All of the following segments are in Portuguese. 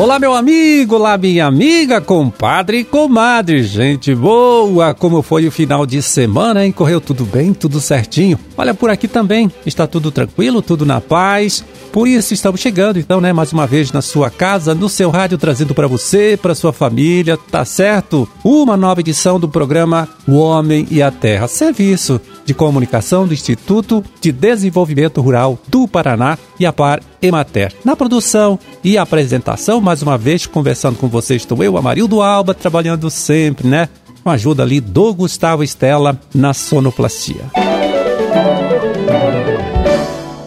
Olá, meu amigo, olá, minha amiga, compadre e comadre, gente boa! Como foi o final de semana, hein? Correu tudo bem, tudo certinho? Olha, por aqui também está tudo tranquilo, tudo na paz. Por isso estamos chegando, então, né, mais uma vez na sua casa, no seu rádio, trazendo para você, para sua família, tá certo? Uma nova edição do programa O Homem e a Terra, serviço de comunicação do Instituto de Desenvolvimento Rural do Paraná e a Par Emater. Na produção e apresentação, mais uma vez conversando com vocês, estou eu, Amarildo Alba, trabalhando sempre, né? Com a ajuda ali do Gustavo Estela na sonoplastia.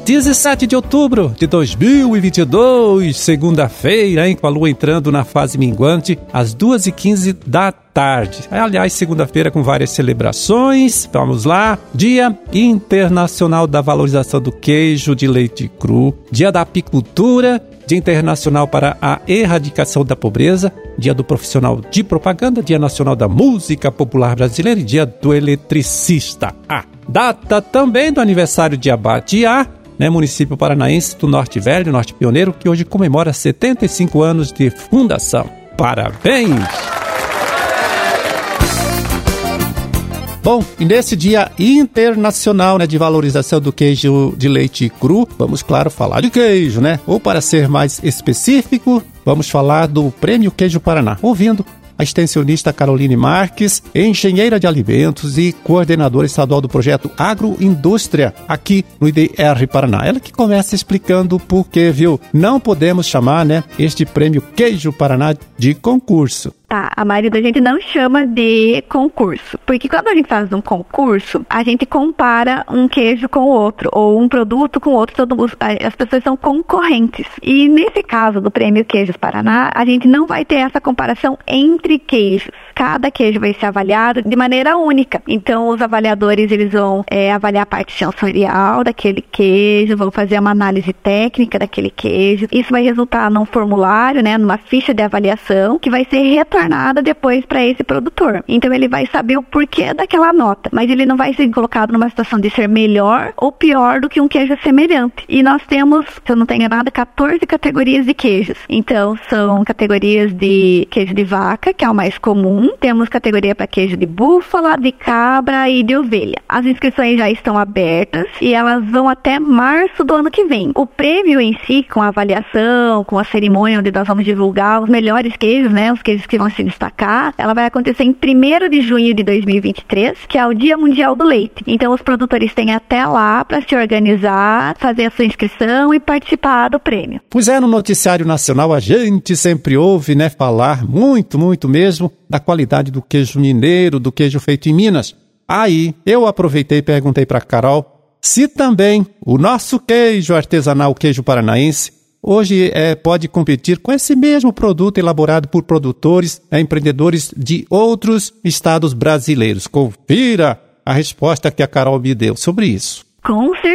17 de outubro de 2022, segunda-feira, hein? Com a lua entrando na fase minguante, às 2h15 da tarde. Aliás, segunda-feira com várias celebrações. Vamos lá. Dia Internacional da Valorização do Queijo de Leite Cru, Dia da Apicultura, Dia Internacional para a Erradicação da Pobreza, Dia do Profissional de Propaganda, Dia Nacional da Música Popular Brasileira e Dia do Eletricista. Ah, data também do aniversário de Abadiá, né, município paranaense do Norte Velho, Norte Pioneiro, que hoje comemora 75 anos de fundação. Parabéns! Bom, e nesse dia internacional né, de valorização do queijo de leite cru, vamos, claro, falar de queijo, né? Ou para ser mais específico, vamos falar do Prêmio Queijo Paraná. Ouvindo a extensionista Caroline Marques, engenheira de alimentos e coordenadora estadual do projeto Agroindústria aqui no IDR Paraná. Ela que começa explicando por que, viu, não podemos chamar, né, este prêmio Queijo Paraná de concurso. Tá, a maioria da gente não chama de concurso, porque quando a gente faz um concurso, a gente compara um queijo com o outro, ou um produto com o outro, todo, as pessoas são concorrentes. E nesse caso do Prêmio Queijos Paraná, a gente não vai ter essa comparação entre queijos. Cada queijo vai ser avaliado de maneira única. Então, os avaliadores eles vão é, avaliar a parte sensorial daquele queijo, vão fazer uma análise técnica daquele queijo. Isso vai resultar num formulário, né, numa ficha de avaliação, que vai ser retornada nada depois para esse produtor. Então ele vai saber o porquê daquela nota, mas ele não vai ser colocado numa situação de ser melhor ou pior do que um queijo semelhante. E nós temos, se eu não tenho nada, 14 categorias de queijos. Então são categorias de queijo de vaca, que é o mais comum. Temos categoria para queijo de búfala, de cabra e de ovelha. As inscrições já estão abertas e elas vão até março do ano que vem. O prêmio em si, com a avaliação, com a cerimônia onde nós vamos divulgar os melhores queijos, né, os queijos que vão se destacar, ela vai acontecer em 1 de junho de 2023, que é o Dia Mundial do Leite. Então os produtores têm até lá para se organizar, fazer a sua inscrição e participar do prêmio. Pois é, no noticiário nacional a gente sempre ouve, né, falar muito, muito mesmo da qualidade do queijo mineiro, do queijo feito em Minas. Aí eu aproveitei e perguntei para Carol se também o nosso queijo artesanal, queijo paranaense, hoje é, pode competir com esse mesmo produto elaborado por produtores, é, empreendedores de outros estados brasileiros. Confira a resposta que a Carol me deu sobre isso. Com certeza,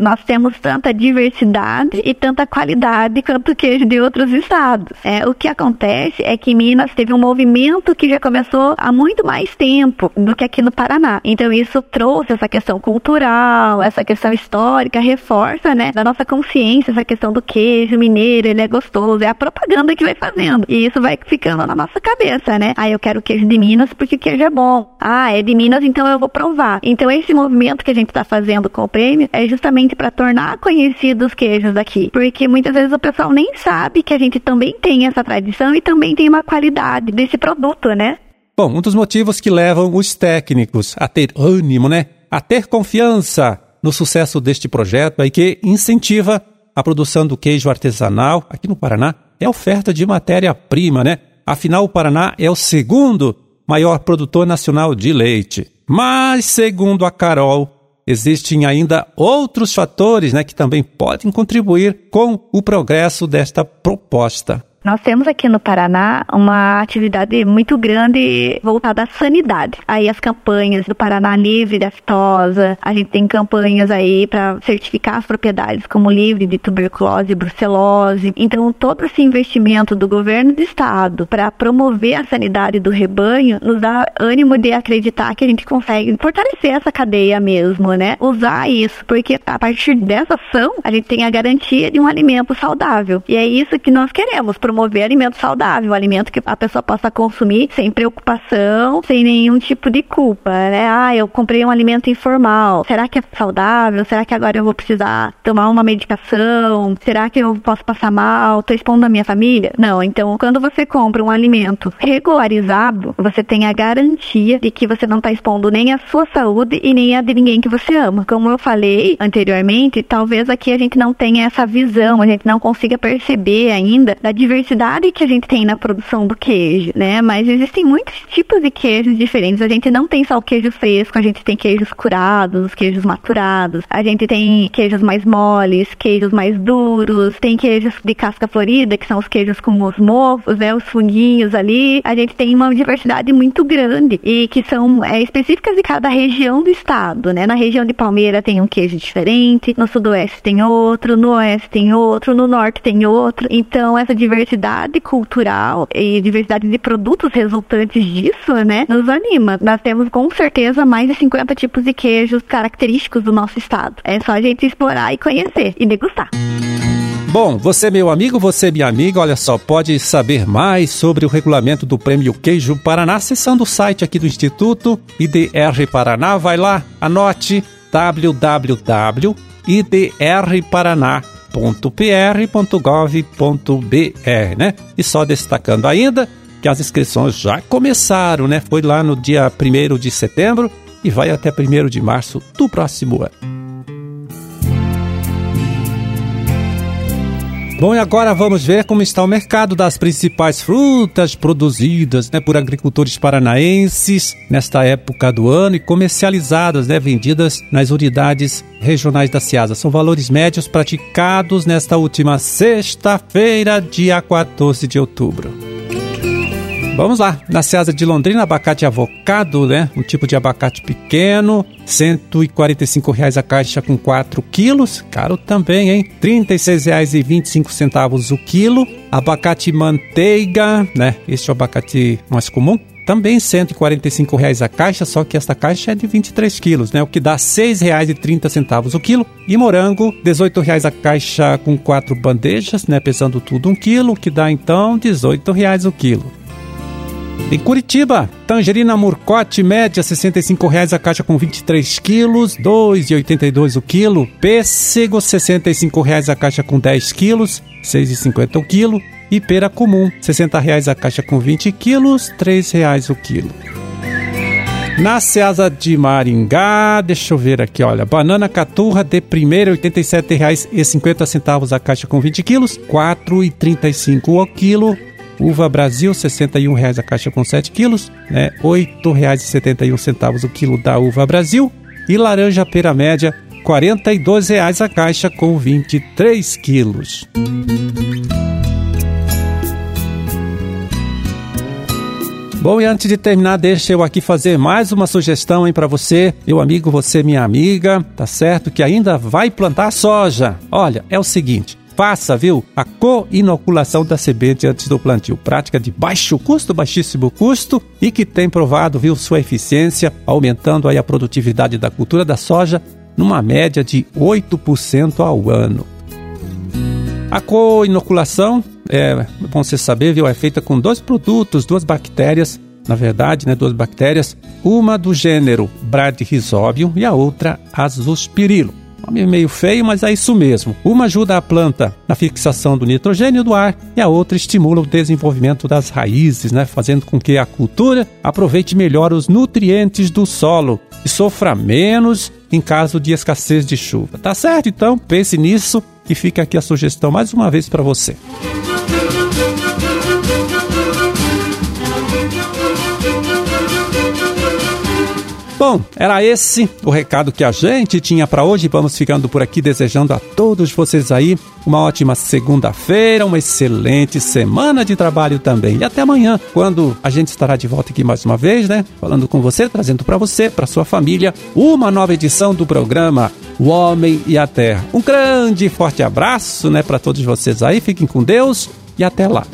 nós temos tanta diversidade e tanta qualidade quanto queijo de outros estados. É, o que acontece é que Minas teve um movimento que já começou há muito mais tempo do que aqui no Paraná. Então isso trouxe essa questão cultural, essa questão histórica, reforça, né, da nossa consciência, essa questão do queijo mineiro, ele é gostoso, é a propaganda que vai fazendo. E isso vai ficando na nossa cabeça, né? Ah, eu quero queijo de Minas porque o queijo é bom. Ah, é de Minas, então eu vou provar. Então esse movimento que a gente está fazendo com prêmio é justamente para tornar conhecidos os queijos daqui. Porque muitas vezes o pessoal nem sabe que a gente também tem essa tradição e também tem uma qualidade desse produto, né? Bom, um dos motivos que levam os técnicos a ter ânimo, né? A ter confiança no sucesso deste projeto e que incentiva a produção do queijo artesanal aqui no Paraná é a oferta de matéria-prima, né? Afinal, o Paraná é o segundo maior produtor nacional de leite. Mas, segundo a Carol, existem ainda outros fatores né, que também podem contribuir com o progresso desta proposta. Nós temos aqui no Paraná uma atividade muito grande voltada à sanidade. Aí as campanhas do Paraná livre de aftosa, a gente tem campanhas aí para certificar as propriedades como livre de tuberculose e brucelose. Então todo esse investimento do governo do estado para promover a sanidade do rebanho nos dá ânimo de acreditar que a gente consegue fortalecer essa cadeia mesmo, né? Usar isso, porque a partir dessa ação a gente tem a garantia de um alimento saudável. E é isso que nós queremos promover alimento saudável, alimento que a pessoa possa consumir sem preocupação, sem nenhum tipo de culpa, né? Ah, eu comprei um alimento informal. Será que é saudável? Será que agora eu vou precisar tomar uma medicação? Será que eu posso passar mal? Tô expondo a minha família? Não. Então, quando você compra um alimento regularizado, você tem a garantia de que você não está expondo nem a sua saúde e nem a de ninguém que você ama. Como eu falei anteriormente, talvez aqui a gente não tenha essa visão, a gente não consiga perceber ainda da diversidade que a gente tem na produção do queijo, né? Mas existem muitos tipos de queijos diferentes. A gente não tem só o queijo fresco, a gente tem queijos curados, os queijos maturados, a gente tem queijos mais moles, queijos mais duros, tem queijos de casca florida, que são os queijos com os mofos, né? Os funguinhos ali. A gente tem uma diversidade muito grande e que são é, específicas de cada região do estado, né? Na região de Palmeira tem um queijo diferente, no sudoeste tem outro, no oeste tem outro, no norte tem outro. Então, essa diversidade cultural e diversidade de produtos resultantes disso, né, nos anima. Nós temos com certeza mais de 50 tipos de queijos característicos do nosso estado. É só a gente explorar e conhecer e degustar. Bom, você, meu amigo, você, minha amiga, olha só, pode saber mais sobre o regulamento do Prêmio Queijo Paraná acessando o site aqui do Instituto IDR Paraná. Vai lá, anote www.idrparaná.pr.gov.br, né? E só destacando ainda que as inscrições já começaram, né? Foi lá no dia 1 de setembro e vai até 1 de março do próximo ano. Bom, e agora vamos ver como está o mercado das principais frutas produzidas né, por agricultores paranaenses nesta época do ano e comercializadas, né, vendidas nas unidades regionais da Ciasa. São valores médios praticados nesta última sexta-feira, dia 14 de outubro. Vamos lá, na Ceasa de Londrina, abacate avocado, né? Um tipo de abacate pequeno, 145 reais a caixa com 4 quilos, caro também, hein? R$ 36,25 o quilo. Abacate manteiga, né? Este é o abacate mais comum, também 145 reais a caixa, só que esta caixa é de 23 quilos, né? O que dá R$ 6,30 o quilo. E morango, 18 reais a caixa com quatro bandejas, né? Pesando tudo um quilo, o que dá então 18 reais o quilo. Em Curitiba, tangerina murcote média R$ 65,00 a caixa com 23 quilos, R$ 2,82 o quilo. Pêssego R$ 65,00 a caixa com 10 quilos, R$ 6,50 o quilo. E pera comum R$ 60,00 a caixa com 20 quilos, R$ 3,00 o quilo. Na Ceasa de Maringá, deixa eu ver aqui, olha, banana caturra de primeira R$ 87,50 a caixa com 20 quilos, R$ 4,35 o quilo. Uva Brasil, R$ 61,00 a caixa com 7 quilos, né? R$ 8,71 o quilo da uva Brasil. E laranja pera média, R$ 42,00 a caixa com 23 quilos. Bom, e antes de terminar, deixa eu aqui fazer mais uma sugestão para você, meu amigo, você, minha amiga, tá certo? Que ainda vai plantar soja. Olha, é o seguinte: faça, viu, a co-inoculação da semente antes do plantio. Prática de baixo custo, baixíssimo custo e que tem provado, viu, sua eficiência, aumentando aí a produtividade da cultura da soja numa média de 8% ao ano. A co-inoculação, é bom você saber, viu, é feita com dois produtos, duas bactérias, na verdade, né, duas bactérias, uma do gênero Bradyrhizobium e a outra Azospirillum. Nome meio feio, mas é isso mesmo. Uma ajuda a planta na fixação do nitrogênio do ar e a outra estimula o desenvolvimento das raízes, né? fazendo com que a cultura aproveite melhor os nutrientes do solo e sofra menos em caso de escassez de chuva. Tá certo? Então pense nisso e fica aqui a sugestão mais uma vez para você. Bom, era esse o recado que a gente tinha para hoje. Vamos ficando por aqui desejando a todos vocês aí uma ótima segunda-feira, uma excelente semana de trabalho também. E até amanhã, quando a gente estará de volta aqui mais uma vez, né? Falando com você, trazendo para você, para sua família, uma nova edição do programa O Homem e a Terra. Um grande e forte abraço, né, para todos vocês aí. Fiquem com Deus e até lá.